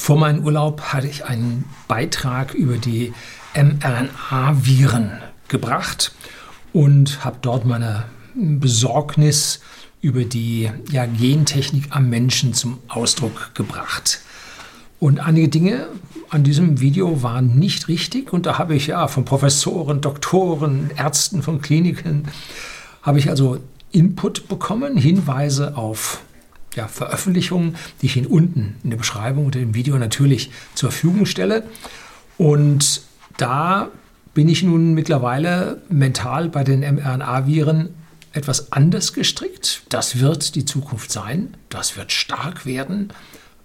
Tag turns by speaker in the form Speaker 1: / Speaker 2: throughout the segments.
Speaker 1: Vor meinem Urlaub hatte ich einen Beitrag über die mRNA-Viren gebracht und habe dort meine Besorgnis über die ja, Gentechnik am Menschen zum Ausdruck gebracht. Und einige Dinge an diesem Video waren nicht richtig und da habe ich ja von Professoren, Doktoren, Ärzten von Kliniken, habe ich also Input bekommen, Hinweise auf ja, Veröffentlichungen, die ich Ihnen unten in der Beschreibung unter dem Video natürlich zur Verfügung stelle. Und da bin ich nun mittlerweile mental bei den mRNA-Viren etwas anders gestrickt. Das wird die Zukunft sein. Das wird stark werden.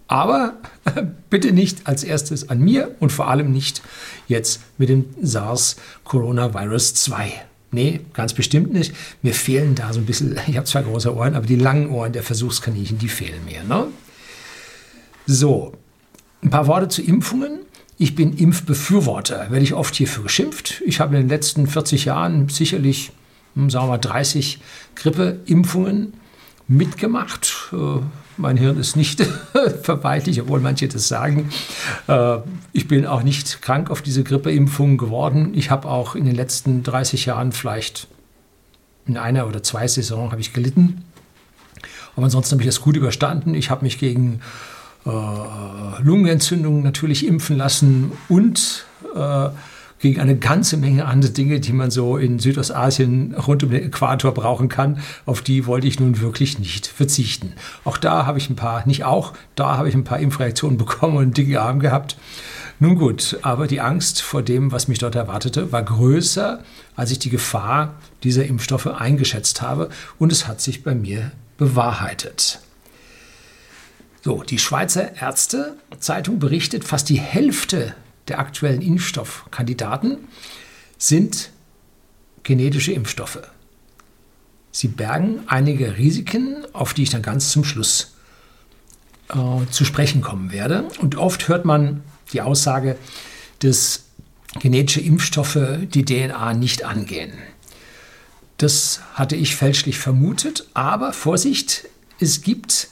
Speaker 1: Aber bitte nicht als erstes an mir und vor allem nicht jetzt mit dem SARS-Coronavirus 2. Nee, ganz bestimmt nicht. Mir fehlen da so ein bisschen, ich habe zwar große Ohren, aber die langen Ohren der Versuchskaninchen, die fehlen mir. Ne? So, ein paar Worte zu Impfungen. Ich bin Impfbefürworter, werde ich oft hierfür geschimpft. Ich habe in den letzten 40 Jahren sicherlich, hm, sagen wir mal, 30 Grippeimpfungen mitgemacht. Äh, mein Hirn ist nicht verweichlich, obwohl manche das sagen. Äh, ich bin auch nicht krank auf diese Grippeimpfung geworden. Ich habe auch in den letzten 30 Jahren vielleicht in einer oder zwei Saisons habe ich gelitten. Aber ansonsten habe ich das gut überstanden. Ich habe mich gegen äh, Lungenentzündungen natürlich impfen lassen und äh, gegen eine ganze Menge andere Dinge, die man so in Südostasien rund um den Äquator brauchen kann. Auf die wollte ich nun wirklich nicht verzichten. Auch da habe ich ein paar, nicht auch, da habe ich ein paar Impfreaktionen bekommen und einen dicken Arm gehabt. Nun gut, aber die Angst vor dem, was mich dort erwartete, war größer, als ich die Gefahr dieser Impfstoffe eingeschätzt habe. Und es hat sich bei mir bewahrheitet. So, die Schweizer Ärztezeitung berichtet, fast die Hälfte der aktuellen Impfstoffkandidaten sind genetische Impfstoffe. Sie bergen einige Risiken, auf die ich dann ganz zum Schluss äh, zu sprechen kommen werde. Und oft hört man die Aussage, dass genetische Impfstoffe die DNA nicht angehen. Das hatte ich fälschlich vermutet, aber Vorsicht, es gibt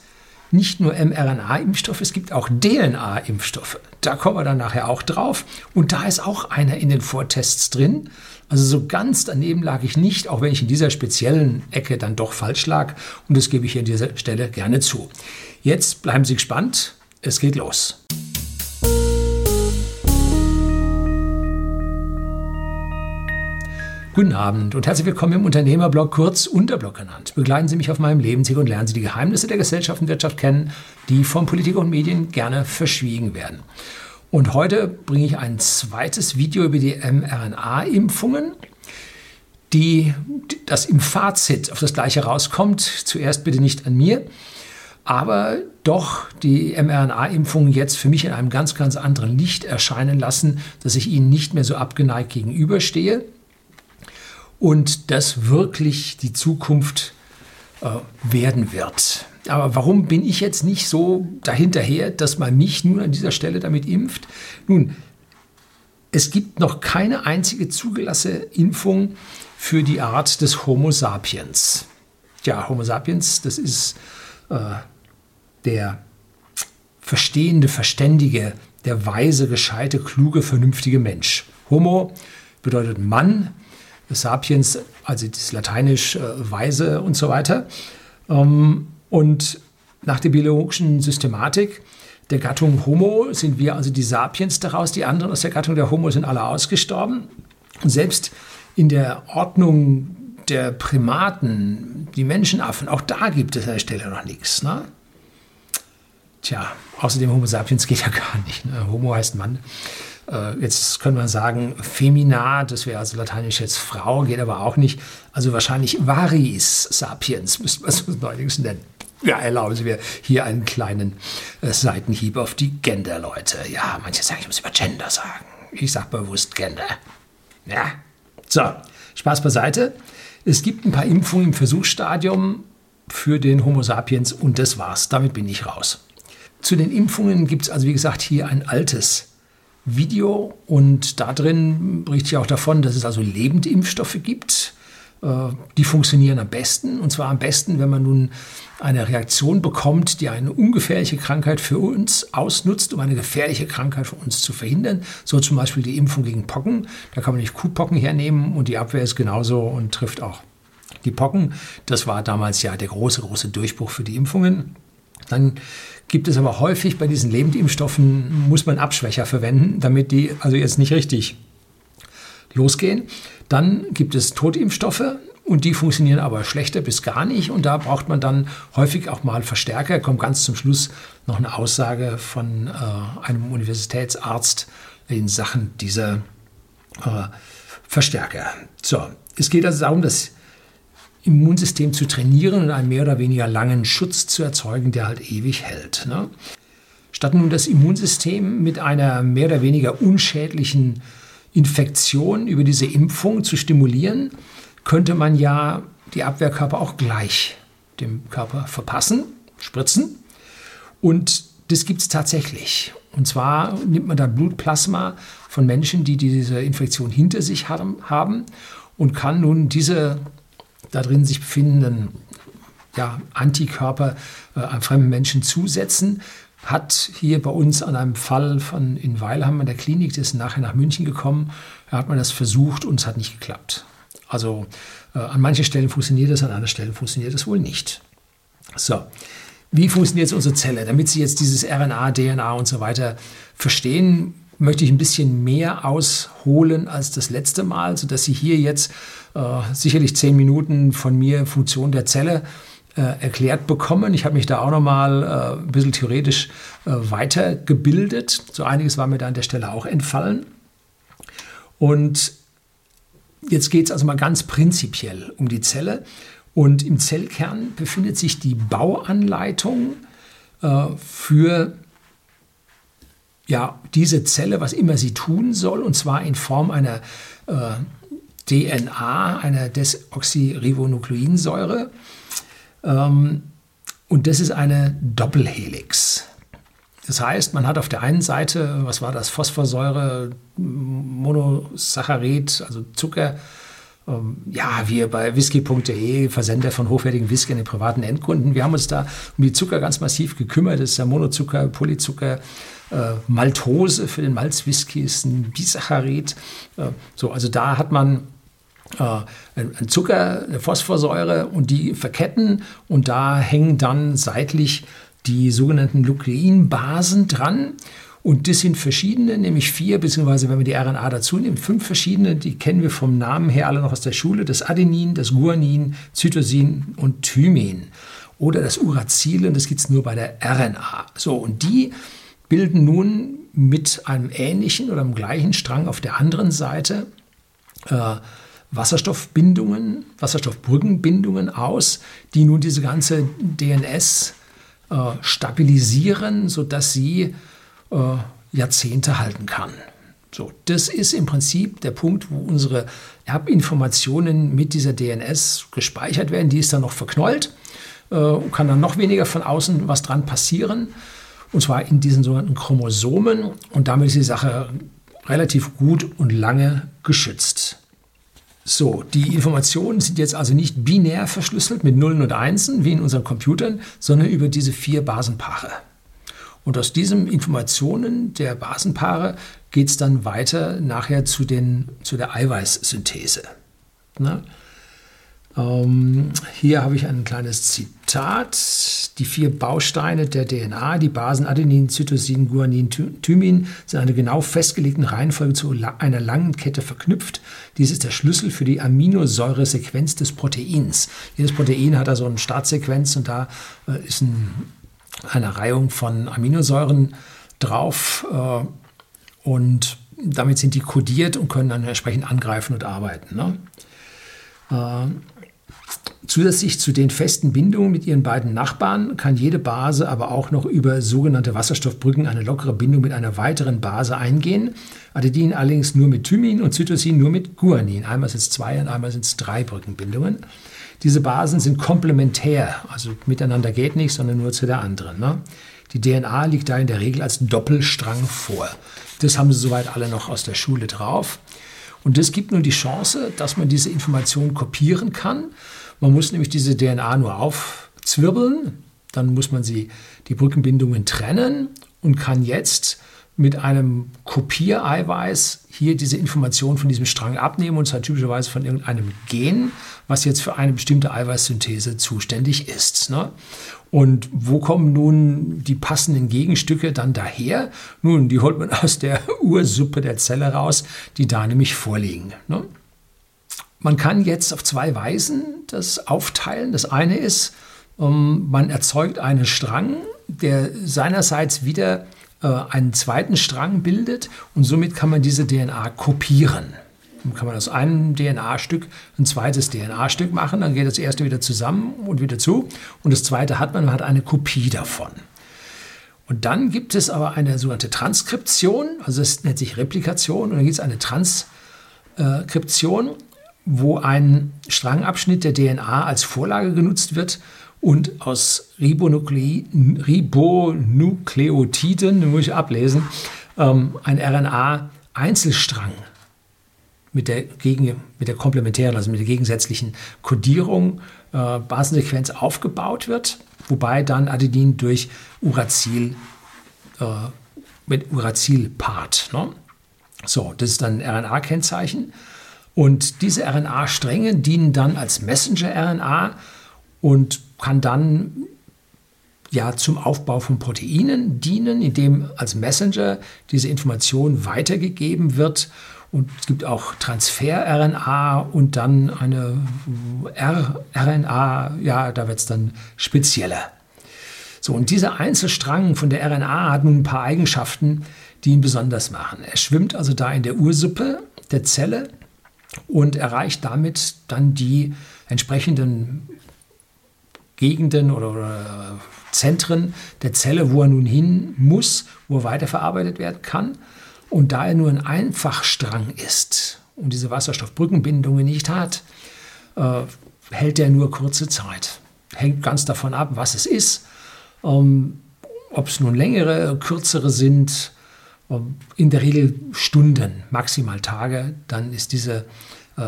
Speaker 1: nicht nur mRNA-Impfstoffe, es gibt auch DNA-Impfstoffe. Da kommen wir dann nachher auch drauf. Und da ist auch einer in den Vortests drin. Also so ganz daneben lag ich nicht, auch wenn ich in dieser speziellen Ecke dann doch falsch lag. Und das gebe ich hier an dieser Stelle gerne zu. Jetzt bleiben Sie gespannt. Es geht los. Guten Abend und herzlich willkommen im Unternehmerblog, kurz Unterblog genannt. Begleiten Sie mich auf meinem Lebensweg und lernen Sie die Geheimnisse der Gesellschaft und Wirtschaft kennen, die von Politik und Medien gerne verschwiegen werden. Und heute bringe ich ein zweites Video über die mRNA-Impfungen, die das im Fazit auf das gleiche rauskommt. Zuerst bitte nicht an mir, aber doch die mRNA-Impfungen jetzt für mich in einem ganz, ganz anderen Licht erscheinen lassen, dass ich ihnen nicht mehr so abgeneigt gegenüberstehe und das wirklich die Zukunft äh, werden wird. Aber warum bin ich jetzt nicht so dahinterher, dass man mich nun an dieser Stelle damit impft? Nun, es gibt noch keine einzige zugelassene Impfung für die Art des Homo sapiens. Ja, Homo sapiens, das ist äh, der verstehende, verständige, der weise, gescheite, kluge, vernünftige Mensch. Homo bedeutet Mann, Sapiens, also das Lateinisch äh, Weise und so weiter. Ähm, und nach der biologischen Systematik der Gattung Homo sind wir also die Sapiens daraus, die anderen aus der Gattung der Homo sind alle ausgestorben. Und selbst in der Ordnung der Primaten, die Menschenaffen, auch da gibt es an der Stelle noch nichts. Ne? Tja, außerdem Homo sapiens geht ja gar nicht. Ne? Homo heißt Mann. Äh, jetzt können wir sagen, femina, das wäre also lateinisch jetzt Frau, geht aber auch nicht. Also wahrscheinlich varis sapiens, müsste man es neuerdings nennen. Ja, erlauben Sie mir hier einen kleinen äh, Seitenhieb auf die Gender-Leute. Ja, manche sagen, ich muss über Gender sagen. Ich sage bewusst Gender. Ja. So, Spaß beiseite. Es gibt ein paar Impfungen im Versuchsstadium für den Homo sapiens und das war's. Damit bin ich raus. Zu den Impfungen gibt es also, wie gesagt, hier ein altes Video und da drin berichte ich auch davon, dass es also lebende Impfstoffe gibt. die funktionieren am besten. Und zwar am besten, wenn man nun eine Reaktion bekommt, die eine ungefährliche Krankheit für uns ausnutzt, um eine gefährliche Krankheit für uns zu verhindern. So zum Beispiel die Impfung gegen Pocken. Da kann man nicht Kuhpocken hernehmen und die Abwehr ist genauso und trifft auch die Pocken. Das war damals ja der große, große Durchbruch für die Impfungen. Dann gibt es aber häufig bei diesen Lebendimpfstoffen, muss man Abschwächer verwenden, damit die also jetzt nicht richtig losgehen. Dann gibt es Totimpfstoffe und die funktionieren aber schlechter bis gar nicht. Und da braucht man dann häufig auch mal Verstärker. Kommt ganz zum Schluss noch eine Aussage von äh, einem Universitätsarzt in Sachen dieser äh, Verstärker. So, es geht also darum, das Immunsystem zu trainieren und einen mehr oder weniger langen Schutz zu erzeugen, der halt ewig hält. Ne? Statt nun das Immunsystem mit einer mehr oder weniger unschädlichen Infektion über diese Impfung zu stimulieren, könnte man ja die Abwehrkörper auch gleich dem Körper verpassen, spritzen. Und das gibt es tatsächlich. Und zwar nimmt man dann Blutplasma von Menschen, die diese Infektion hinter sich haben und kann nun diese da drin sich befindenden ja, Antikörper äh, einem fremden Menschen zusetzen, hat hier bei uns an einem Fall von in Weilheim an der Klinik, der ist nachher nach München gekommen, da hat man das versucht und es hat nicht geklappt. Also äh, an manchen Stellen funktioniert das, an anderen Stellen funktioniert das wohl nicht. So, wie funktioniert jetzt unsere Zelle? Damit Sie jetzt dieses RNA, DNA und so weiter verstehen, möchte ich ein bisschen mehr ausholen als das letzte Mal, sodass Sie hier jetzt äh, sicherlich zehn Minuten von mir Funktion der Zelle äh, erklärt bekommen. Ich habe mich da auch nochmal äh, ein bisschen theoretisch äh, weitergebildet. So einiges war mir da an der Stelle auch entfallen. Und jetzt geht es also mal ganz prinzipiell um die Zelle. Und im Zellkern befindet sich die Bauanleitung äh, für ja, diese Zelle, was immer sie tun soll, und zwar in Form einer äh, DNA, einer Desoxyribonukleinsäure. Ähm, und das ist eine Doppelhelix. Das heißt, man hat auf der einen Seite, was war das, Phosphorsäure, Monosaccharid, also Zucker. Ähm, ja, wir bei whisky.de, Versender von hochwertigen Whisky an den privaten Endkunden, wir haben uns da um die Zucker ganz massiv gekümmert. Das ist der Monozucker, Polyzucker, äh, Maltose für den Malzwhisky ist ein Bisaccharid. Äh, so, also da hat man äh, ein Zucker, eine Phosphorsäure und die verketten und da hängen dann seitlich die sogenannten Nukleinbasen dran. Und das sind verschiedene, nämlich vier, beziehungsweise wenn wir die RNA dazu nehmen, fünf verschiedene, die kennen wir vom Namen her alle noch aus der Schule, das Adenin, das Guanin, Zytosin und Thymin. Oder das Uracil, und das gibt es nur bei der RNA. So, und die bilden nun mit einem ähnlichen oder einem gleichen Strang auf der anderen Seite äh, Wasserstoffbindungen, Wasserstoffbrückenbindungen aus, die nun diese ganze DNS äh, stabilisieren, sodass sie äh, Jahrzehnte halten kann. So, das ist im Prinzip der Punkt, wo unsere Erbinformationen mit dieser DNS gespeichert werden. Die ist dann noch verknollt äh, und kann dann noch weniger von außen was dran passieren. Und zwar in diesen sogenannten Chromosomen. Und damit ist die Sache relativ gut und lange geschützt. So, die Informationen sind jetzt also nicht binär verschlüsselt mit Nullen und Einsen wie in unseren Computern, sondern über diese vier Basenpaare. Und aus diesen Informationen der Basenpaare geht es dann weiter nachher zu, den, zu der Eiweißsynthese. Na? Ähm, hier habe ich ein kleines Zitat. Die vier Bausteine der DNA, die Basen Adenin, Cytosin, Guanin, Thymin, sind in einer genau festgelegten Reihenfolge zu einer langen Kette verknüpft. Dies ist der Schlüssel für die Aminosäuresequenz des Proteins. Jedes Protein hat also eine Startsequenz und da äh, ist ein, eine Reihung von Aminosäuren drauf. Äh, und damit sind die kodiert und können dann entsprechend angreifen und arbeiten. Ne? Äh, Zusätzlich zu den festen Bindungen mit ihren beiden Nachbarn kann jede Base aber auch noch über sogenannte Wasserstoffbrücken eine lockere Bindung mit einer weiteren Base eingehen. Adenin allerdings nur mit Thymin und Cytosin nur mit Guanin. Einmal sind es zwei und einmal sind es drei Brückenbindungen. Diese Basen sind komplementär, also miteinander geht nicht, sondern nur zu der anderen. Ne? Die DNA liegt da in der Regel als Doppelstrang vor. Das haben sie soweit alle noch aus der Schule drauf. Und das gibt nun die Chance, dass man diese Information kopieren kann. Man muss nämlich diese DNA nur aufzwirbeln, dann muss man sie, die Brückenbindungen trennen und kann jetzt mit einem Kopiereiweiß hier diese Information von diesem Strang abnehmen und zwar typischerweise von irgendeinem Gen, was jetzt für eine bestimmte Eiweißsynthese zuständig ist. Ne? Und wo kommen nun die passenden Gegenstücke dann daher? Nun, die holt man aus der Ursuppe der Zelle raus, die da nämlich vorliegen. Ne? Man kann jetzt auf zwei Weisen das aufteilen. Das eine ist, ähm, man erzeugt einen Strang, der seinerseits wieder äh, einen zweiten Strang bildet und somit kann man diese DNA kopieren. Dann kann man aus einem DNA-Stück ein zweites DNA-Stück machen, dann geht das erste wieder zusammen und wieder zu und das zweite hat man, man hat eine Kopie davon. Und dann gibt es aber eine sogenannte Transkription, also das nennt sich Replikation und dann gibt es eine Transkription, wo ein Strangabschnitt der DNA als Vorlage genutzt wird und aus Ribonukleotiden, muss ich ablesen, ähm, ein RNA-Einzelstrang mit der, gegen, mit der komplementären, also mit der gegensätzlichen Kodierung, äh, Basensequenz aufgebaut wird, wobei dann Adenin durch Uracil, äh, mit Uracil paart. Ne? So, das ist dann RNA-Kennzeichen. Und diese RNA-Stränge dienen dann als Messenger-RNA und kann dann ja zum Aufbau von Proteinen dienen, indem als Messenger diese Information weitergegeben wird. Und es gibt auch Transfer-RNA und dann eine rRNA, ja, da wird es dann spezieller. So, und dieser Einzelstrang von der RNA hat nun ein paar Eigenschaften, die ihn besonders machen. Er schwimmt also da in der Ursuppe der Zelle und erreicht damit dann die entsprechenden Gegenden oder, oder Zentren der Zelle, wo er nun hin muss, wo er weiterverarbeitet werden kann. Und da er nur ein Einfachstrang ist und diese Wasserstoffbrückenbindungen nicht hat, äh, hält er nur kurze Zeit. Hängt ganz davon ab, was es ist. Ähm, Ob es nun längere, kürzere sind, ähm, in der Regel Stunden, maximal Tage, dann ist diese äh,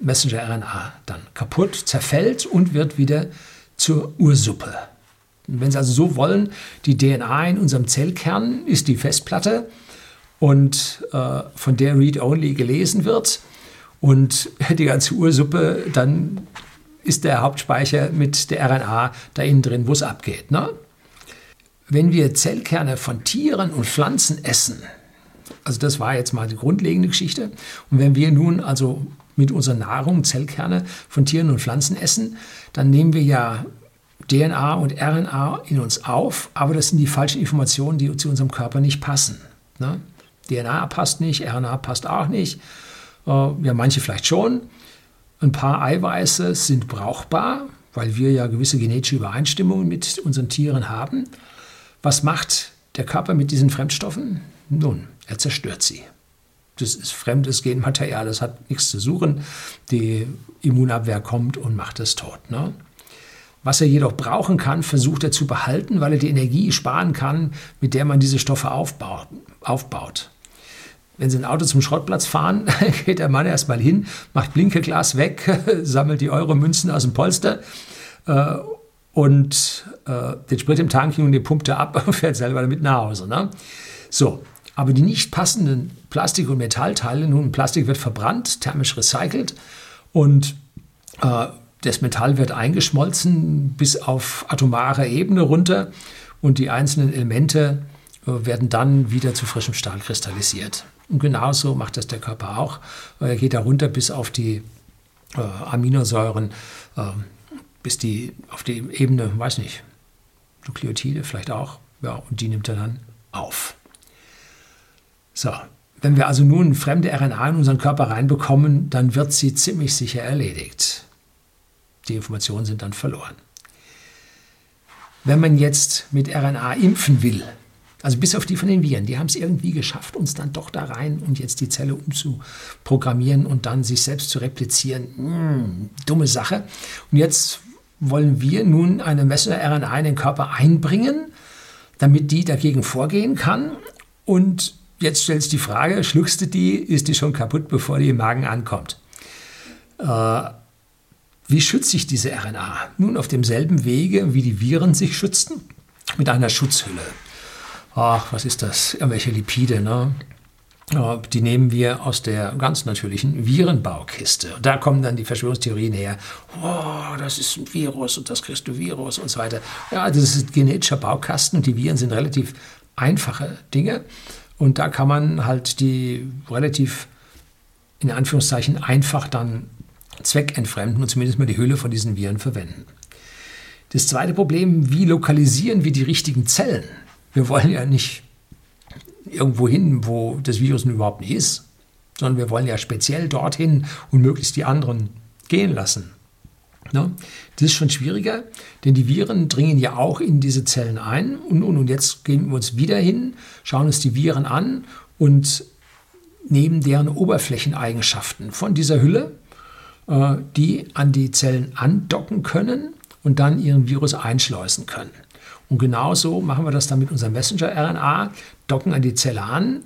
Speaker 1: Messenger-RNA dann kaputt, zerfällt und wird wieder zur Ursuppe. Wenn Sie also so wollen, die DNA in unserem Zellkern ist die Festplatte und äh, von der Read-Only gelesen wird und die ganze Ursuppe, dann ist der Hauptspeicher mit der RNA da innen drin, wo es abgeht. Ne? Wenn wir Zellkerne von Tieren und Pflanzen essen, also das war jetzt mal die grundlegende Geschichte, und wenn wir nun also mit unserer Nahrung Zellkerne von Tieren und Pflanzen essen, dann nehmen wir ja DNA und RNA in uns auf, aber das sind die falschen Informationen, die zu unserem Körper nicht passen. Ne? DNA passt nicht, RNA passt auch nicht. Äh, ja, manche vielleicht schon. Ein paar Eiweiße sind brauchbar, weil wir ja gewisse genetische Übereinstimmungen mit unseren Tieren haben. Was macht der Körper mit diesen Fremdstoffen? Nun, er zerstört sie. Das ist fremdes Genmaterial, das hat nichts zu suchen. Die Immunabwehr kommt und macht es tot. Ne? Was er jedoch brauchen kann, versucht er zu behalten, weil er die Energie sparen kann, mit der man diese Stoffe aufbaut. Wenn Sie ein Auto zum Schrottplatz fahren, geht der Mann erstmal hin, macht Blinkeglas weg, sammelt die Euro-Münzen aus dem Polster äh, und äh, den Sprit im Tank und den pumpt er ab und fährt selber damit nach Hause. Ne? So, aber die nicht passenden Plastik- und Metallteile, nun Plastik wird verbrannt, thermisch recycelt und äh, das Metall wird eingeschmolzen bis auf atomare Ebene runter und die einzelnen Elemente äh, werden dann wieder zu frischem Stahl kristallisiert. Und genauso macht das der Körper auch. Er geht da runter bis auf die äh, Aminosäuren, äh, bis die auf die Ebene, weiß nicht, Nukleotide vielleicht auch. Ja, und die nimmt er dann auf. So, wenn wir also nun fremde RNA in unseren Körper reinbekommen, dann wird sie ziemlich sicher erledigt. Die Informationen sind dann verloren. Wenn man jetzt mit RNA impfen will, also bis auf die von den Viren, die haben es irgendwie geschafft, uns dann doch da rein und jetzt die Zelle umzuprogrammieren und dann sich selbst zu replizieren. Hm, dumme Sache. Und jetzt wollen wir nun eine Messenger-RNA in den Körper einbringen, damit die dagegen vorgehen kann. Und jetzt stellt sich die Frage, schluckst du die, ist die schon kaputt, bevor die im Magen ankommt? Äh, wie schützt sich diese RNA? Nun auf demselben Wege, wie die Viren sich schützten, mit einer Schutzhülle. Ach, was ist das? Irgendwelche Lipide, ne? Die nehmen wir aus der ganz natürlichen Virenbaukiste. Und da kommen dann die Verschwörungstheorien her. Oh, das ist ein Virus und das kriegst du Virus und so weiter. Ja, das ist ein genetischer Baukasten und die Viren sind relativ einfache Dinge. Und da kann man halt die relativ, in Anführungszeichen, einfach dann zweckentfremden und zumindest mal die Hülle von diesen Viren verwenden. Das zweite Problem, wie lokalisieren wir die richtigen Zellen? Wir wollen ja nicht irgendwo hin, wo das Virus überhaupt nicht ist, sondern wir wollen ja speziell dorthin und möglichst die anderen gehen lassen. Ne? Das ist schon schwieriger, denn die Viren dringen ja auch in diese Zellen ein. Und, und, und jetzt gehen wir uns wieder hin, schauen uns die Viren an und nehmen deren Oberflächeneigenschaften von dieser Hülle äh, die an die Zellen andocken können und dann ihren Virus einschleusen können. Und genauso machen wir das dann mit unserem Messenger-RNA, docken an die Zelle an,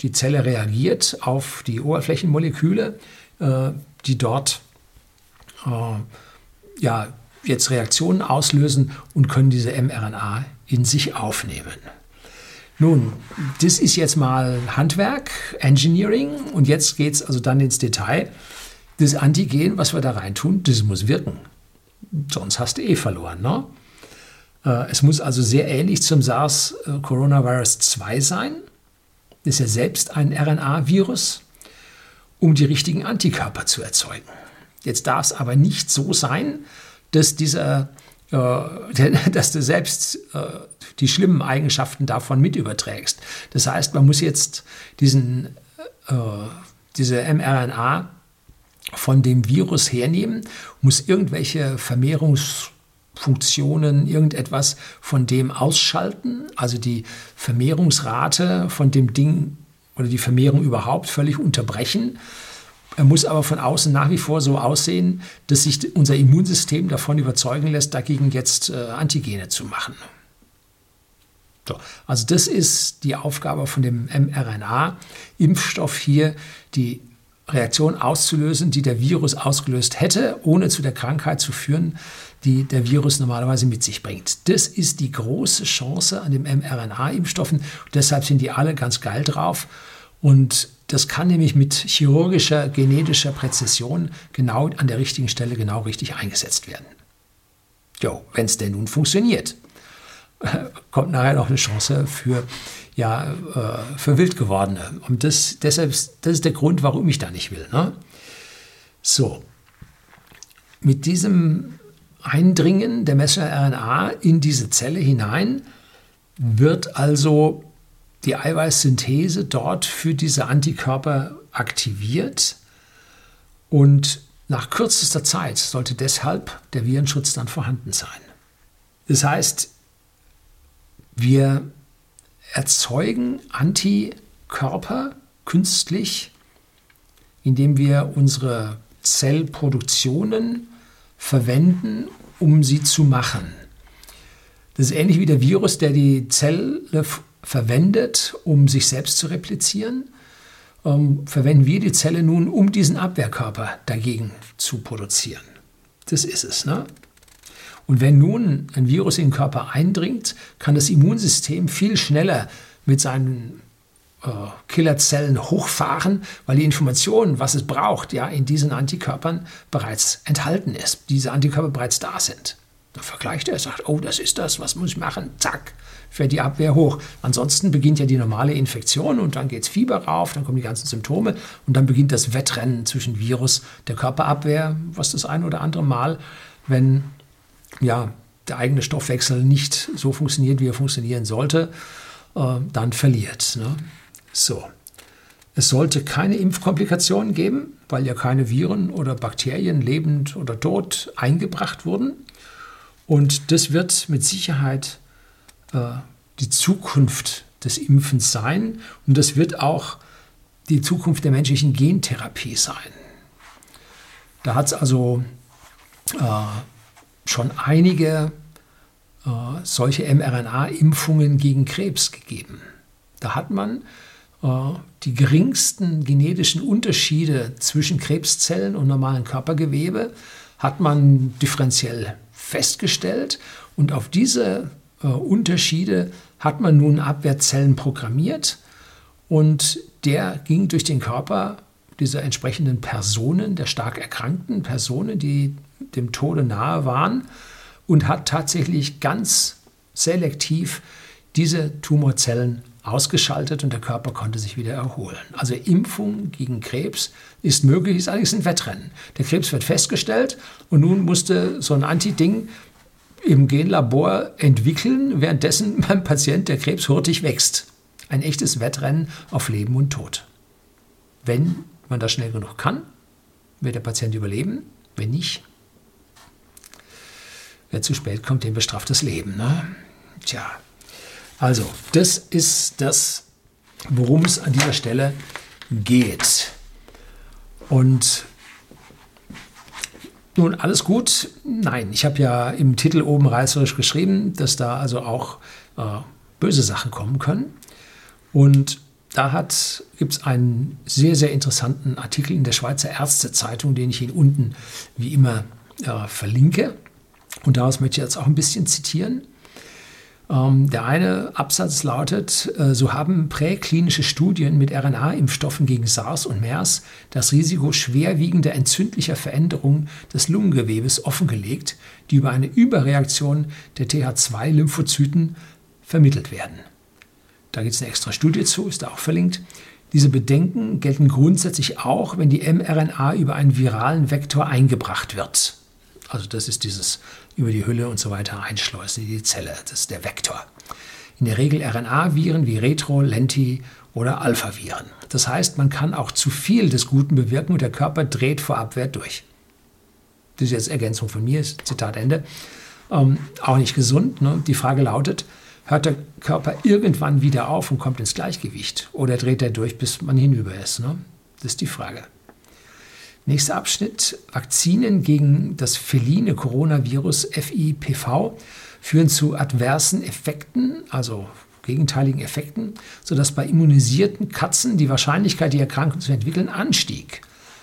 Speaker 1: die Zelle reagiert auf die Oberflächenmoleküle, äh, die dort äh, ja, jetzt Reaktionen auslösen und können diese mRNA in sich aufnehmen. Nun, das ist jetzt mal Handwerk, Engineering und jetzt geht es also dann ins Detail das Antigen, was wir da reintun, das muss wirken. Sonst hast du eh verloren. Ne? Äh, es muss also sehr ähnlich zum SARS-Coronavirus 2 sein. Das ist ja selbst ein RNA-Virus, um die richtigen Antikörper zu erzeugen. Jetzt darf es aber nicht so sein, dass, dieser, äh, dass du selbst äh, die schlimmen Eigenschaften davon mit überträgst. Das heißt, man muss jetzt diesen, äh, diese mRNA von dem Virus hernehmen, muss irgendwelche Vermehrungsfunktionen, irgendetwas von dem ausschalten, also die Vermehrungsrate von dem Ding oder die Vermehrung überhaupt völlig unterbrechen. Er muss aber von außen nach wie vor so aussehen, dass sich unser Immunsystem davon überzeugen lässt, dagegen jetzt äh, Antigene zu machen. So, also das ist die Aufgabe von dem mRNA-Impfstoff hier, die Reaktion auszulösen, die der Virus ausgelöst hätte, ohne zu der Krankheit zu führen, die der Virus normalerweise mit sich bringt. Das ist die große Chance an den mRNA-Impfstoffen. Deshalb sind die alle ganz geil drauf. Und das kann nämlich mit chirurgischer, genetischer Präzision genau an der richtigen Stelle genau richtig eingesetzt werden. Jo, wenn es denn nun funktioniert, kommt nachher noch eine Chance für ja, äh, für wild gewordene. Und das, deshalb, das ist der Grund, warum ich da nicht will. Ne? So, mit diesem Eindringen der Messenger-RNA in diese Zelle hinein wird also die Eiweißsynthese dort für diese Antikörper aktiviert und nach kürzester Zeit sollte deshalb der Virenschutz dann vorhanden sein. Das heißt, wir erzeugen Antikörper künstlich, indem wir unsere Zellproduktionen verwenden, um sie zu machen. Das ist ähnlich wie der Virus, der die Zelle verwendet, um sich selbst zu replizieren. Ähm, verwenden wir die Zelle nun, um diesen Abwehrkörper dagegen zu produzieren. Das ist es. Ne? Und wenn nun ein Virus in den Körper eindringt, kann das Immunsystem viel schneller mit seinen äh, Killerzellen hochfahren, weil die Information, was es braucht, ja in diesen Antikörpern bereits enthalten ist, diese Antikörper bereits da sind. Dann vergleicht er, sagt, oh, das ist das, was muss ich machen? Zack, fährt die Abwehr hoch. Ansonsten beginnt ja die normale Infektion und dann geht es Fieber rauf, dann kommen die ganzen Symptome und dann beginnt das Wettrennen zwischen Virus, der Körperabwehr, was das ein oder andere Mal, wenn ja, der eigene Stoffwechsel nicht so funktioniert, wie er funktionieren sollte, äh, dann verliert. Ne? So. Es sollte keine Impfkomplikationen geben, weil ja keine Viren oder Bakterien lebend oder tot eingebracht wurden. Und das wird mit Sicherheit äh, die Zukunft des Impfens sein. Und das wird auch die Zukunft der menschlichen Gentherapie sein. Da hat es also äh, schon einige äh, solche mRNA-Impfungen gegen Krebs gegeben. Da hat man äh, die geringsten genetischen Unterschiede zwischen Krebszellen und normalen Körpergewebe hat man differenziell festgestellt. Und auf diese äh, Unterschiede hat man nun Abwehrzellen programmiert. Und der ging durch den Körper dieser entsprechenden Personen, der stark erkrankten Personen, die dem Tode nahe waren und hat tatsächlich ganz selektiv diese Tumorzellen ausgeschaltet und der Körper konnte sich wieder erholen. Also Impfung gegen Krebs ist möglich, ist allerdings ein Wettrennen. Der Krebs wird festgestellt und nun musste so ein Antiding im Genlabor entwickeln, währenddessen beim Patient der Krebs hurtig wächst. Ein echtes Wettrennen auf Leben und Tod. Wenn man das schnell genug kann, wird der Patient überleben. Wenn nicht, wer zu spät kommt, den bestraft das Leben. Ne? Tja, also, das ist das, worum es an dieser Stelle geht. Und nun, alles gut? Nein, ich habe ja im Titel oben reißerisch geschrieben, dass da also auch äh, böse Sachen kommen können. Und da gibt es einen sehr, sehr interessanten Artikel in der Schweizer Ärztezeitung, den ich Ihnen unten wie immer äh, verlinke. Und daraus möchte ich jetzt auch ein bisschen zitieren. Ähm, der eine Absatz lautet, äh, so haben präklinische Studien mit RNA-Impfstoffen gegen SARS und MERS das Risiko schwerwiegender entzündlicher Veränderungen des Lungengewebes offengelegt, die über eine Überreaktion der TH2-Lymphozyten vermittelt werden. Da gibt es eine extra Studie zu, ist da auch verlinkt. Diese Bedenken gelten grundsätzlich auch, wenn die mRNA über einen viralen Vektor eingebracht wird. Also das ist dieses über die Hülle und so weiter einschleusen, in die Zelle. Das ist der Vektor. In der Regel RNA-Viren wie Retro, Lenti oder Alpha-Viren. Das heißt, man kann auch zu viel des Guten bewirken und der Körper dreht vor Abwehr durch. Das ist jetzt Ergänzung von mir, Zitat Ende. Ähm, auch nicht gesund. Ne? Die Frage lautet, hört der Körper irgendwann wieder auf und kommt ins Gleichgewicht? Oder dreht er durch, bis man hinüber ist? Ne? Das ist die Frage. Nächster Abschnitt. Vakzinen gegen das feline Coronavirus FIPV führen zu adversen Effekten, also gegenteiligen Effekten, sodass bei immunisierten Katzen die Wahrscheinlichkeit, die Erkrankung zu entwickeln, anstieg.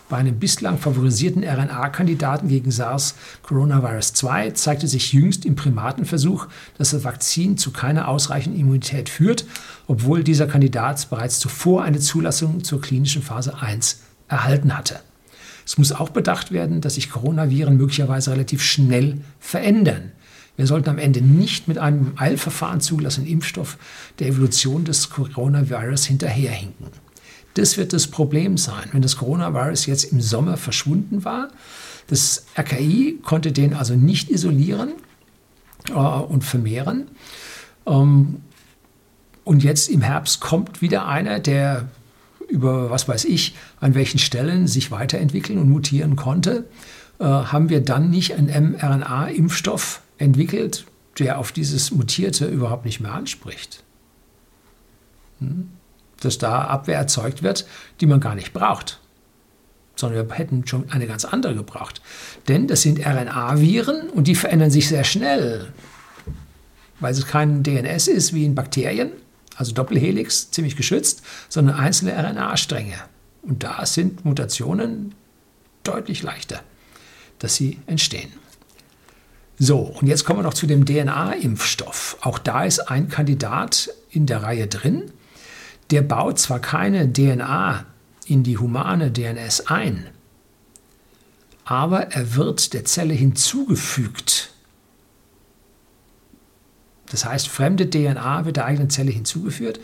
Speaker 1: Bei einem bislang favorisierten RNA-Kandidaten gegen SARS-Coronavirus 2 zeigte sich jüngst im Primatenversuch, dass das Vakzin zu keiner ausreichenden Immunität führt, obwohl dieser Kandidat bereits zuvor eine Zulassung zur klinischen Phase 1 erhalten hatte. Es muss auch bedacht werden, dass sich Coronaviren möglicherweise relativ schnell verändern. Wir sollten am Ende nicht mit einem Eilverfahren zugelassenen Impfstoff der Evolution des Coronavirus hinterherhinken. Das wird das Problem sein, wenn das Coronavirus jetzt im Sommer verschwunden war. Das RKI konnte den also nicht isolieren äh, und vermehren. Ähm, und jetzt im Herbst kommt wieder einer, der über was weiß ich, an welchen Stellen sich weiterentwickeln und mutieren konnte, äh, haben wir dann nicht einen mRNA-Impfstoff entwickelt, der auf dieses Mutierte überhaupt nicht mehr anspricht. Hm? Dass da Abwehr erzeugt wird, die man gar nicht braucht. Sondern wir hätten schon eine ganz andere gebraucht. Denn das sind RNA-Viren und die verändern sich sehr schnell. Weil es kein DNS ist wie in Bakterien, also Doppelhelix, ziemlich geschützt, sondern einzelne RNA-Stränge. Und da sind Mutationen deutlich leichter, dass sie entstehen. So, und jetzt kommen wir noch zu dem DNA-Impfstoff. Auch da ist ein Kandidat in der Reihe drin. Der baut zwar keine DNA in die humane DNS ein, aber er wird der Zelle hinzugefügt das heißt, fremde DNA wird der eigenen Zelle hinzugeführt,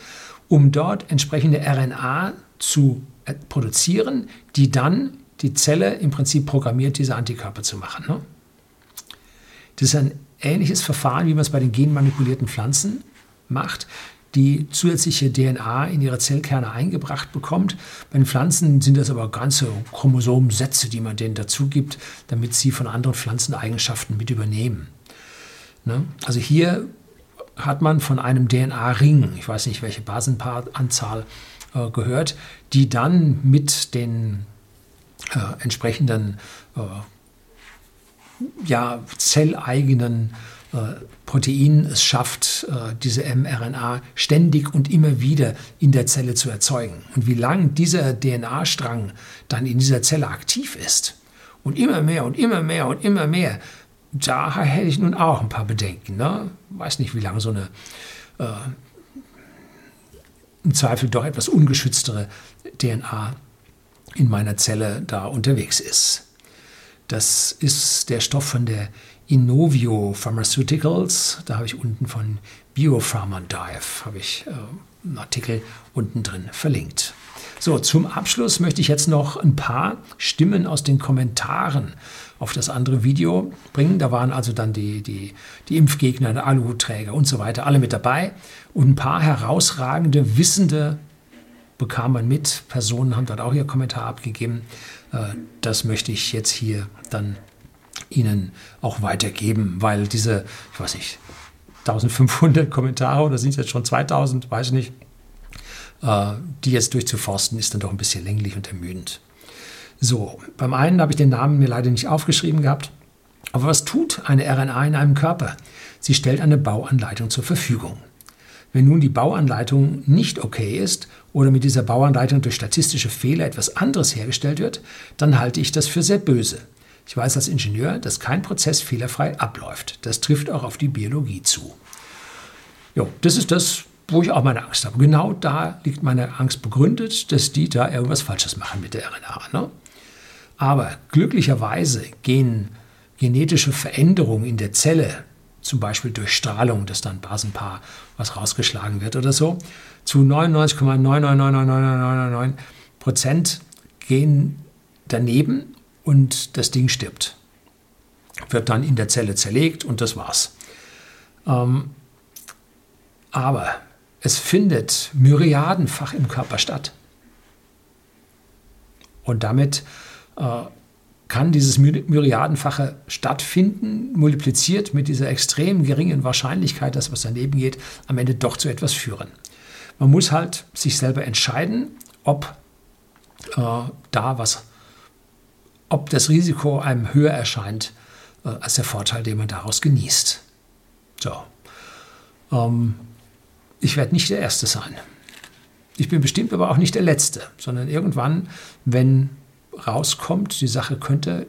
Speaker 1: um dort entsprechende RNA zu äh, produzieren, die dann die Zelle im Prinzip programmiert, diese Antikörper zu machen. Ne? Das ist ein ähnliches Verfahren, wie man es bei den genmanipulierten Pflanzen macht, die zusätzliche DNA in ihre Zellkerne eingebracht bekommt. Bei den Pflanzen sind das aber ganze Chromosomensätze, die man denen dazu gibt, damit sie von anderen Pflanzen Eigenschaften mit übernehmen. Ne? Also hier hat man von einem DNA-Ring, ich weiß nicht welche Basenpaaranzahl, äh, gehört, die dann mit den äh, entsprechenden äh, ja, zelleigenen Protein es schafft, diese mRNA ständig und immer wieder in der Zelle zu erzeugen. Und wie lang dieser DNA-Strang dann in dieser Zelle aktiv ist und immer mehr und immer mehr und immer mehr, da hätte ich nun auch ein paar Bedenken. Ne? Weiß nicht, wie lange so eine äh, im Zweifel doch etwas ungeschütztere DNA in meiner Zelle da unterwegs ist. Das ist der Stoff von der Innovio Pharmaceuticals. Da habe ich unten von Biopharma Dive habe ich äh, einen Artikel unten drin verlinkt. So, zum Abschluss möchte ich jetzt noch ein paar Stimmen aus den Kommentaren auf das andere Video bringen. Da waren also dann die, die, die Impfgegner, der Aluhutträger und so weiter, alle mit dabei. Und ein paar herausragende, wissende bekam man mit. Personen haben dort auch ihr Kommentar abgegeben. Äh, das möchte ich jetzt hier dann Ihnen auch weitergeben, weil diese, ich weiß nicht, 1500 Kommentare oder sind es jetzt schon 2000, weiß ich nicht, äh, die jetzt durchzuforsten, ist dann doch ein bisschen länglich und ermüdend. So, beim einen habe ich den Namen mir leider nicht aufgeschrieben gehabt. Aber was tut eine RNA in einem Körper? Sie stellt eine Bauanleitung zur Verfügung. Wenn nun die Bauanleitung nicht okay ist oder mit dieser Bauanleitung durch statistische Fehler etwas anderes hergestellt wird, dann halte ich das für sehr böse. Ich weiß als Ingenieur, dass kein Prozess fehlerfrei abläuft. Das trifft auch auf die Biologie zu. Jo, das ist das, wo ich auch meine Angst habe. Genau da liegt meine Angst begründet, dass die da irgendwas Falsches machen mit der RNA. Ne? Aber glücklicherweise gehen genetische Veränderungen in der Zelle, zum Beispiel durch Strahlung, dass dann Basenpaar was rausgeschlagen wird oder so, zu 99,9999999 Prozent gehen daneben und das Ding stirbt. Wird dann in der Zelle zerlegt und das war's. Ähm, aber es findet myriadenfach im Körper statt. Und damit kann dieses Myriadenfache stattfinden, multipliziert mit dieser extrem geringen Wahrscheinlichkeit, dass was daneben geht, am Ende doch zu etwas führen. Man muss halt sich selber entscheiden, ob äh, da was, ob das Risiko einem höher erscheint äh, als der Vorteil, den man daraus genießt. So. Ähm, ich werde nicht der Erste sein. Ich bin bestimmt aber auch nicht der Letzte, sondern irgendwann, wenn rauskommt, die Sache könnte,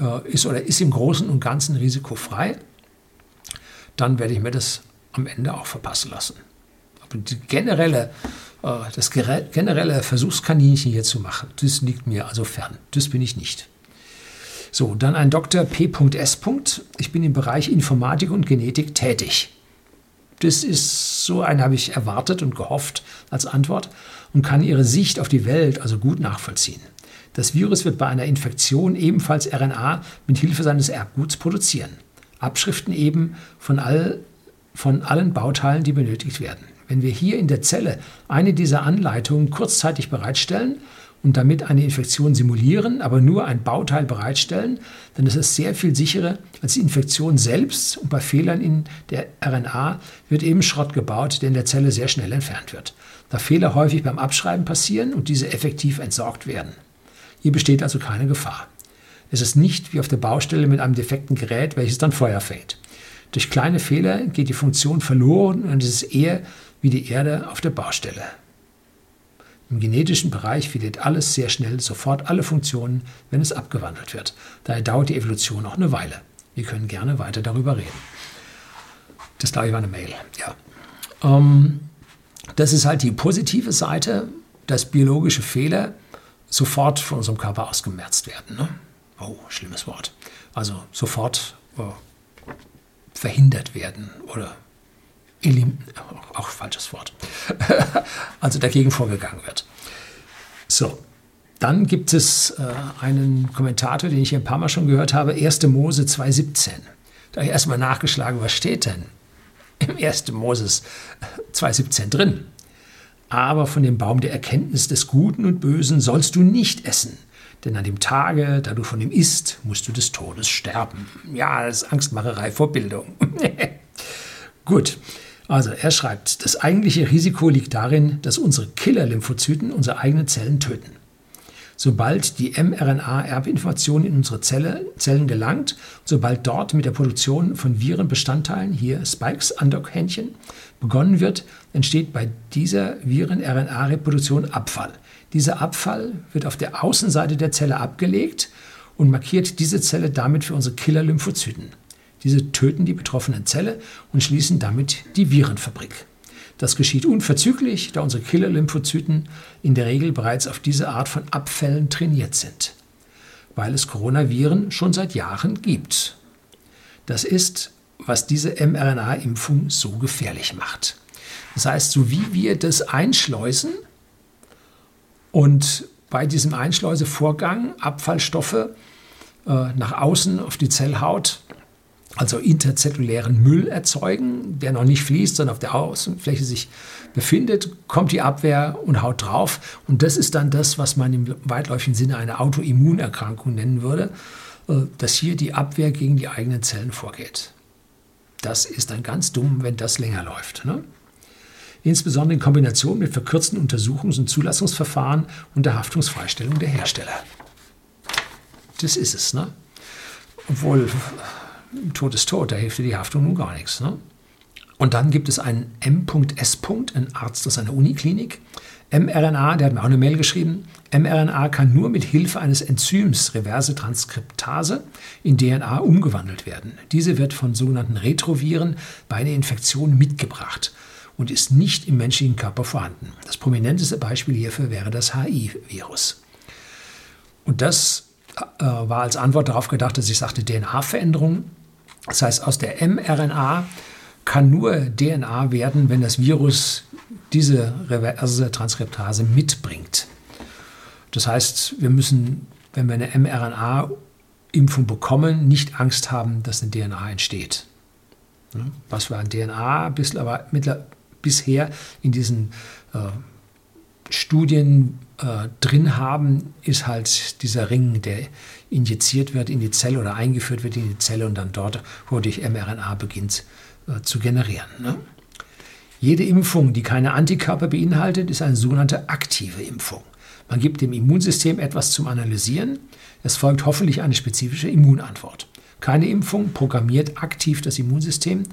Speaker 1: äh, ist oder ist im Großen und Ganzen risikofrei, dann werde ich mir das am Ende auch verpassen lassen. Aber die generelle, äh, das generelle Versuchskaninchen hier zu machen, das liegt mir also fern. Das bin ich nicht. So, dann ein Dr. P.S. Ich bin im Bereich Informatik und Genetik tätig. Das ist so ein habe ich erwartet und gehofft als Antwort und kann Ihre Sicht auf die Welt also gut nachvollziehen. Das Virus wird bei einer Infektion ebenfalls RNA mit Hilfe seines Erbguts produzieren. Abschriften eben von, all, von allen Bauteilen, die benötigt werden. Wenn wir hier in der Zelle eine dieser Anleitungen kurzzeitig bereitstellen und damit eine Infektion simulieren, aber nur ein Bauteil bereitstellen, dann ist es sehr viel sicherer als die Infektion selbst und bei Fehlern in der RNA wird eben Schrott gebaut, der in der Zelle sehr schnell entfernt wird. Da Fehler häufig beim Abschreiben passieren und diese effektiv entsorgt werden. Hier besteht also keine Gefahr. Es ist nicht wie auf der Baustelle mit einem defekten Gerät, welches dann Feuer fängt. Durch kleine Fehler geht die Funktion verloren und es ist eher wie die Erde auf der Baustelle. Im genetischen Bereich verliert alles sehr schnell sofort alle Funktionen, wenn es abgewandelt wird. Daher dauert die Evolution auch eine Weile. Wir können gerne weiter darüber reden. Das glaube ich war eine Mail. Ja. Ähm, das ist halt die positive Seite, dass biologische Fehler sofort von unserem Körper ausgemerzt werden. Ne? Oh, schlimmes Wort. Also sofort oh, verhindert werden oder elim auch falsches Wort. also dagegen vorgegangen wird. So, dann gibt es äh, einen Kommentator, den ich ein paar Mal schon gehört habe, 1. Mose 2,17. Da habe ich erstmal nachgeschlagen, was steht denn im 1. Moses 2,17 drin? Aber von dem Baum der Erkenntnis des Guten und Bösen sollst du nicht essen. Denn an dem Tage, da du von ihm isst, musst du des Todes sterben. Ja, das ist Angstmacherei vor Bildung. Gut, also er schreibt, das eigentliche Risiko liegt darin, dass unsere Killer-Lymphozyten unsere eigenen Zellen töten. Sobald die mRNA-Erbinformation in unsere Zelle, Zellen gelangt, sobald dort mit der Produktion von Virenbestandteilen, hier Spikes, Andock-Händchen, begonnen wird, entsteht bei dieser Viren-RNA-Reproduktion Abfall. Dieser Abfall wird auf der Außenseite der Zelle abgelegt und markiert diese Zelle damit für unsere Killer-Lymphozyten. Diese töten die betroffene Zelle und schließen damit die Virenfabrik. Das geschieht unverzüglich, da unsere Killer-Lymphozyten in der Regel bereits auf diese Art von Abfällen trainiert sind, weil es Coronaviren schon seit Jahren gibt. Das ist, was diese mRNA-Impfung so gefährlich macht. Das heißt, so wie wir das einschleusen und bei diesem Einschleusevorgang Abfallstoffe äh, nach außen auf die Zellhaut also interzellulären Müll erzeugen, der noch nicht fließt, sondern auf der Außenfläche sich befindet, kommt die Abwehr und haut drauf. Und das ist dann das, was man im weitläufigen Sinne eine Autoimmunerkrankung nennen würde, äh, dass hier die Abwehr gegen die eigenen Zellen vorgeht. Das ist dann ganz dumm, wenn das länger läuft. Ne? Insbesondere in Kombination mit verkürzten Untersuchungs- und Zulassungsverfahren und der Haftungsfreistellung der Hersteller. Das ist es. Ne? Obwohl Tod ist tot, da hilft dir die Haftung nun gar nichts. Ne? Und dann gibt es einen M.S. ein Arzt aus einer Uniklinik. mRNA, der hat mir auch eine Mail geschrieben. mRNA kann nur mit Hilfe eines Enzyms, reverse Transkriptase, in DNA umgewandelt werden. Diese wird von sogenannten Retroviren bei einer Infektion mitgebracht und ist nicht im menschlichen Körper vorhanden. Das prominenteste Beispiel hierfür wäre das HIV-Virus. Und das äh, war als Antwort darauf gedacht, dass ich sagte, DNA-Veränderung das heißt, aus der mRNA kann nur DNA werden, wenn das Virus diese reverse Transkriptase mitbringt. Das heißt, wir müssen, wenn wir eine mRNA-Impfung bekommen, nicht Angst haben, dass eine DNA entsteht. Was wir an DNA bisher in diesen äh, Studien äh, drin haben, ist halt dieser Ring, der injiziert wird in die Zelle oder eingeführt wird in die Zelle und dann dort wodurch mRNA beginnt äh, zu generieren. Ne? Jede Impfung, die keine Antikörper beinhaltet, ist eine sogenannte aktive Impfung. Man gibt dem Immunsystem etwas zum Analysieren. Es folgt hoffentlich eine spezifische Immunantwort. Keine Impfung programmiert aktiv das Immunsystem.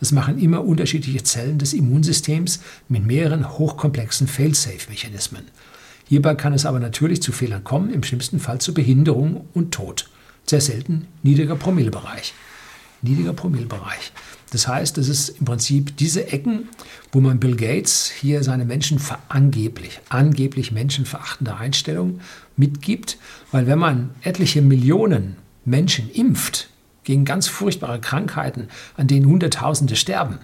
Speaker 1: Das machen immer unterschiedliche Zellen des Immunsystems mit mehreren hochkomplexen Fail-Safe-Mechanismen. Hierbei kann es aber natürlich zu Fehlern kommen, im schlimmsten Fall zu Behinderung und Tod. Sehr selten niedriger Promillebereich. Niedriger Promillebereich. Das heißt, es ist im Prinzip diese Ecken, wo man Bill Gates hier seine Menschen angeblich, angeblich menschenverachtende Einstellung mitgibt, weil wenn man etliche Millionen Menschen impft gegen ganz furchtbare Krankheiten, an denen Hunderttausende sterben,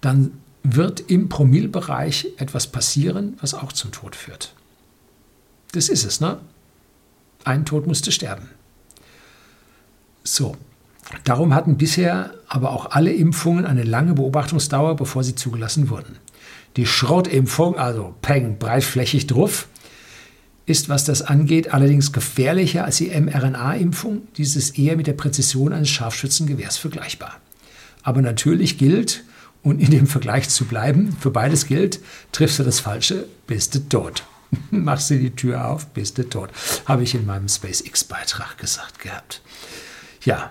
Speaker 1: dann wird im Promillbereich etwas passieren, was auch zum Tod führt. Das ist es, ne? Ein Tod musste sterben. So, darum hatten bisher aber auch alle Impfungen eine lange Beobachtungsdauer, bevor sie zugelassen wurden. Die Schrottimpfung, also Peng, breitflächig drauf, ist, was das angeht, allerdings gefährlicher als die mRNA-Impfung. Dies ist eher mit der Präzision eines Scharfschützengewehrs vergleichbar. Aber natürlich gilt, und in dem Vergleich zu bleiben. Für beides gilt, triffst du das Falsche, bist du tot. Machst du die Tür auf, bist du tot. Habe ich in meinem SpaceX-Beitrag gesagt gehabt. Ja,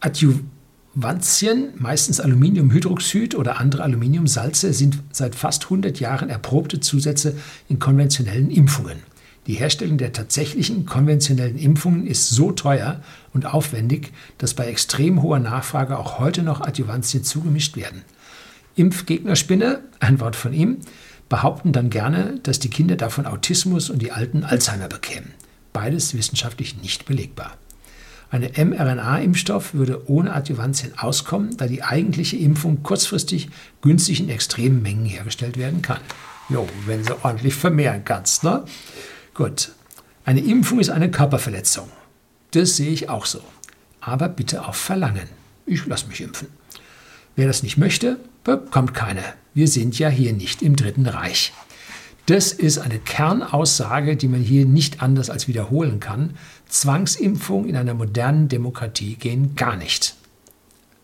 Speaker 1: Adjuvantien, meistens Aluminiumhydroxid oder andere Aluminiumsalze, sind seit fast 100 Jahren erprobte Zusätze in konventionellen Impfungen. Die Herstellung der tatsächlichen konventionellen Impfungen ist so teuer und aufwendig, dass bei extrem hoher Nachfrage auch heute noch Adjuvantien zugemischt werden. Impfgegnerspinne, ein Wort von ihm, behaupten dann gerne, dass die Kinder davon Autismus und die Alten Alzheimer bekämen. Beides wissenschaftlich nicht belegbar. Eine mRNA-Impfstoff würde ohne Adjuvantien auskommen, da die eigentliche Impfung kurzfristig günstig in extremen Mengen hergestellt werden kann. Jo, wenn sie ordentlich vermehren kannst, ne? Gut. Eine Impfung ist eine Körperverletzung. Das sehe ich auch so. Aber bitte auf Verlangen. Ich lasse mich impfen. Wer das nicht möchte, bekommt keine. Wir sind ja hier nicht im Dritten Reich. Das ist eine Kernaussage, die man hier nicht anders als wiederholen kann. Zwangsimpfung in einer modernen Demokratie gehen gar nicht.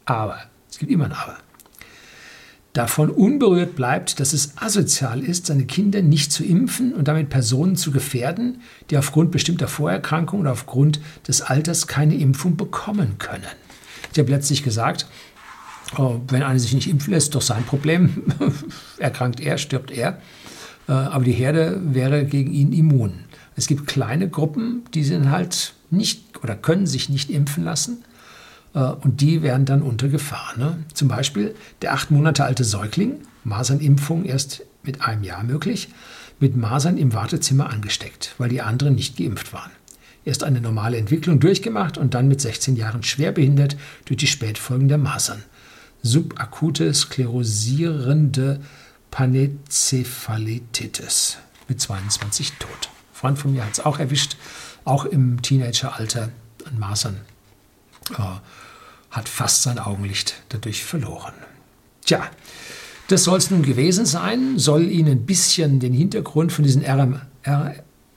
Speaker 1: Aber, es gibt immer ein Aber. Davon unberührt bleibt, dass es asozial ist, seine Kinder nicht zu impfen und damit Personen zu gefährden, die aufgrund bestimmter Vorerkrankungen oder aufgrund des Alters keine Impfung bekommen können. Ich habe letztlich gesagt, oh, wenn einer sich nicht impfen lässt, doch sein Problem. Erkrankt er, stirbt er. Äh, aber die Herde wäre gegen ihn immun. Es gibt kleine Gruppen, die sind halt nicht oder können sich nicht impfen lassen. Äh, und die wären dann unter Gefahr. Ne? Zum Beispiel der acht Monate alte Säugling, Masernimpfung erst mit einem Jahr möglich, mit Masern im Wartezimmer angesteckt, weil die anderen nicht geimpft waren. Erst eine normale Entwicklung durchgemacht und dann mit 16 Jahren schwer behindert durch die Spätfolgen der Masern. Subakute sklerosierende Panecephalititis mit 22 tot. Freund von mir hat es auch erwischt, auch im Teenageralter an Masern. Äh, hat fast sein Augenlicht dadurch verloren. Tja, das soll es nun gewesen sein, soll Ihnen ein bisschen den Hintergrund von diesen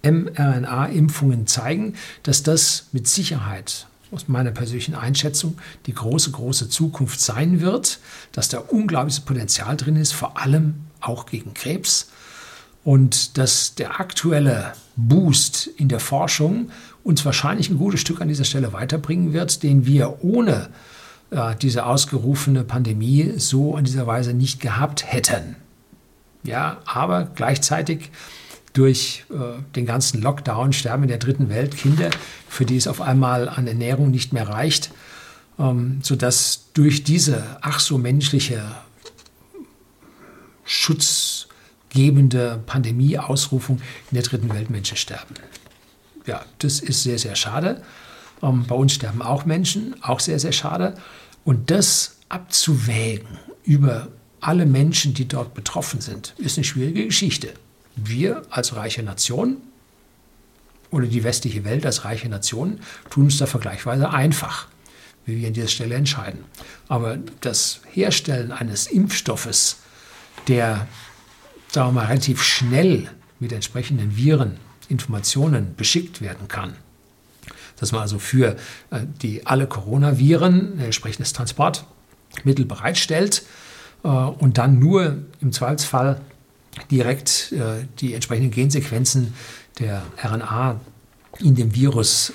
Speaker 1: mRNA-Impfungen zeigen, dass das mit Sicherheit aus meiner persönlichen Einschätzung die große, große Zukunft sein wird, dass da unglaubliches Potenzial drin ist, vor allem auch gegen Krebs und dass der aktuelle Boost in der Forschung uns wahrscheinlich ein gutes Stück an dieser Stelle weiterbringen wird, den wir ohne äh, diese ausgerufene Pandemie so in dieser Weise nicht gehabt hätten. Ja, aber gleichzeitig durch äh, den ganzen Lockdown sterben in der dritten Welt Kinder, für die es auf einmal an Ernährung nicht mehr reicht, ähm, sodass durch diese ach so menschliche schutzgebende Pandemie-Ausrufung in der dritten Welt Menschen sterben. Ja, das ist sehr, sehr schade. Ähm, bei uns sterben auch Menschen, auch sehr, sehr schade. Und das abzuwägen über alle Menschen, die dort betroffen sind, ist eine schwierige Geschichte. Wir als reiche Nation oder die westliche Welt als reiche Nation tun es da vergleichsweise einfach, wie wir an dieser Stelle entscheiden. Aber das Herstellen eines Impfstoffes, der, sagen wir mal, relativ schnell mit entsprechenden Viren Informationen beschickt werden kann, dass man also für äh, die alle Coronaviren ein entsprechendes Transportmittel bereitstellt äh, und dann nur im Zweifelsfall direkt äh, die entsprechenden Gensequenzen der RNA in dem Virus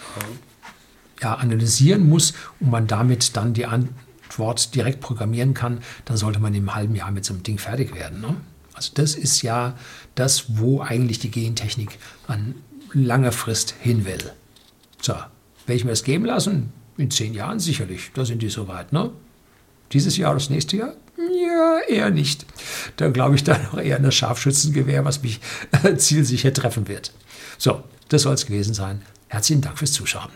Speaker 1: ja, analysieren muss und man damit dann die Antwort direkt programmieren kann, dann sollte man im halben Jahr mit so einem Ding fertig werden. Ne? Also das ist ja das, wo eigentlich die Gentechnik an langer Frist hin will. So, werde ich mir das geben lassen? In zehn Jahren sicherlich. Da sind die soweit, ne? Dieses Jahr oder das nächste Jahr? Ja, eher nicht. Da glaube ich dann noch eher an das Scharfschützengewehr, was mich zielsicher treffen wird. So, das soll es gewesen sein. Herzlichen Dank fürs Zuschauen.